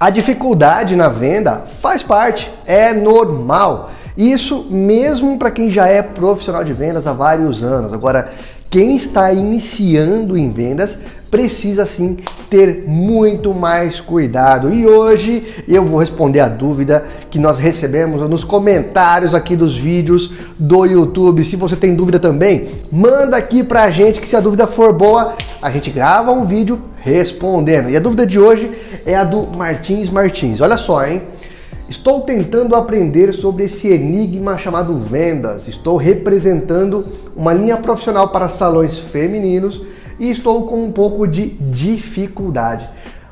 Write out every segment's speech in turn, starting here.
A dificuldade na venda faz parte, é normal. Isso mesmo para quem já é profissional de vendas há vários anos. Agora, quem está iniciando em vendas precisa sim ter muito mais cuidado. E hoje eu vou responder a dúvida que nós recebemos nos comentários aqui dos vídeos do YouTube. Se você tem dúvida também, manda aqui pra gente que se a dúvida for boa, a gente grava um vídeo respondendo. E a dúvida de hoje é a do Martins Martins. Olha só, hein? Estou tentando aprender sobre esse enigma chamado vendas. Estou representando uma linha profissional para salões femininos e estou com um pouco de dificuldade.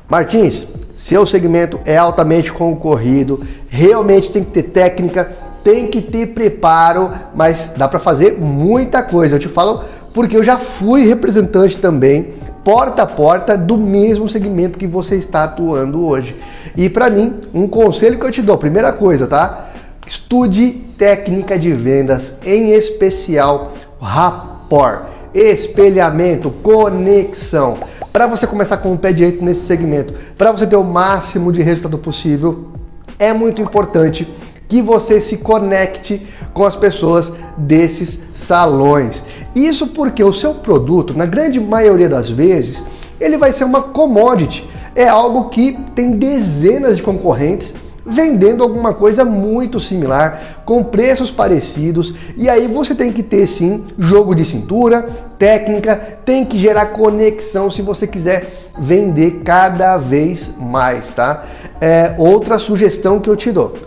Martins, seu segmento é altamente concorrido, realmente tem que ter técnica, tem que ter preparo, mas dá para fazer muita coisa. Eu te falo porque eu já fui representante também porta a porta do mesmo segmento que você está atuando hoje. E para mim, um conselho que eu te dou, primeira coisa, tá? Estude técnica de vendas, em especial rapport espelhamento, conexão. Para você começar com o pé direito nesse segmento, para você ter o máximo de resultado possível, é muito importante que você se conecte com as pessoas desses salões. Isso porque o seu produto, na grande maioria das vezes, ele vai ser uma commodity. É algo que tem dezenas de concorrentes vendendo alguma coisa muito similar, com preços parecidos, e aí você tem que ter sim jogo de cintura, técnica, tem que gerar conexão se você quiser vender cada vez mais, tá? É, outra sugestão que eu te dou: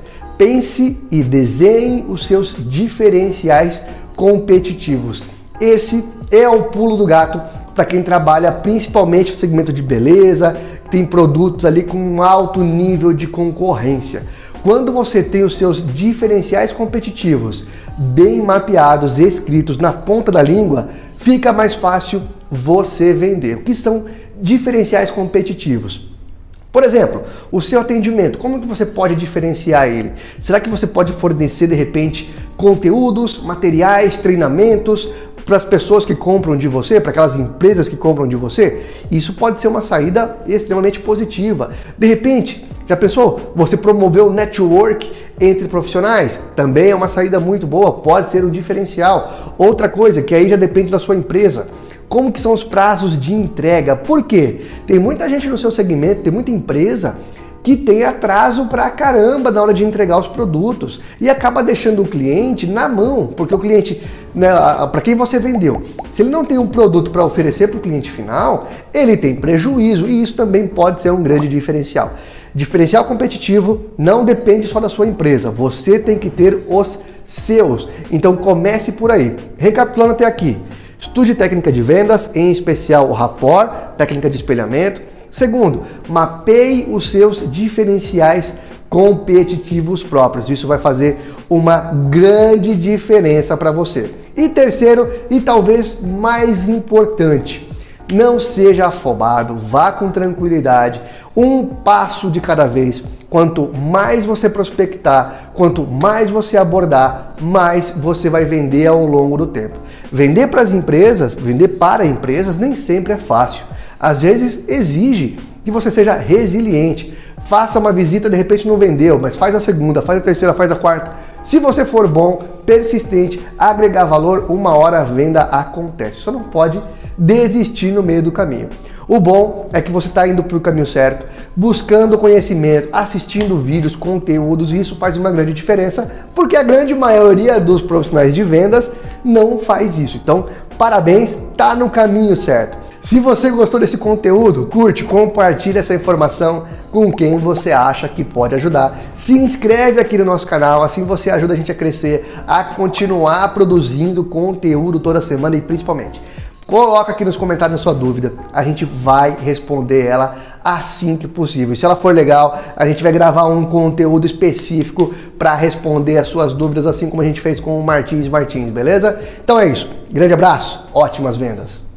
pense e desenhe os seus diferenciais competitivos. Esse é o pulo do gato para quem trabalha principalmente no segmento de beleza, tem produtos ali com um alto nível de concorrência. Quando você tem os seus diferenciais competitivos bem mapeados, escritos na ponta da língua, fica mais fácil você vender. O que são diferenciais competitivos? Por exemplo, o seu atendimento, como que você pode diferenciar ele? Será que você pode fornecer de repente conteúdos, materiais, treinamentos para as pessoas que compram de você, para aquelas empresas que compram de você, isso pode ser uma saída extremamente positiva. De repente, já pensou? Você promoveu network entre profissionais? Também é uma saída muito boa, pode ser um diferencial. Outra coisa que aí já depende da sua empresa. Como que são os prazos de entrega? Por quê? Tem muita gente no seu segmento, tem muita empresa que tem atraso pra caramba na hora de entregar os produtos e acaba deixando o cliente na mão, porque o cliente, né, para quem você vendeu, se ele não tem um produto para oferecer para o cliente final, ele tem prejuízo e isso também pode ser um grande diferencial. Diferencial competitivo não depende só da sua empresa, você tem que ter os seus. Então comece por aí. Recapitulando até aqui. Estude técnica de vendas, em especial o rapport, técnica de espelhamento, Segundo, mapeie os seus diferenciais competitivos próprios. Isso vai fazer uma grande diferença para você. E terceiro, e talvez mais importante, não seja afobado, vá com tranquilidade, um passo de cada vez. Quanto mais você prospectar, quanto mais você abordar, mais você vai vender ao longo do tempo. Vender para as empresas, vender para empresas nem sempre é fácil às vezes exige que você seja resiliente. Faça uma visita, de repente não vendeu, mas faz a segunda, faz a terceira, faz a quarta. Se você for bom, persistente, agregar valor, uma hora a venda acontece. Só não pode desistir no meio do caminho. O bom é que você está indo para o caminho certo, buscando conhecimento, assistindo vídeos, conteúdos, e isso faz uma grande diferença, porque a grande maioria dos profissionais de vendas não faz isso. Então, parabéns, está no caminho certo. Se você gostou desse conteúdo, curte, compartilhe essa informação com quem você acha que pode ajudar. Se inscreve aqui no nosso canal, assim você ajuda a gente a crescer, a continuar produzindo conteúdo toda semana e principalmente coloca aqui nos comentários a sua dúvida, a gente vai responder ela assim que possível. E se ela for legal, a gente vai gravar um conteúdo específico para responder as suas dúvidas, assim como a gente fez com o Martins Martins, beleza? Então é isso. Grande abraço, ótimas vendas.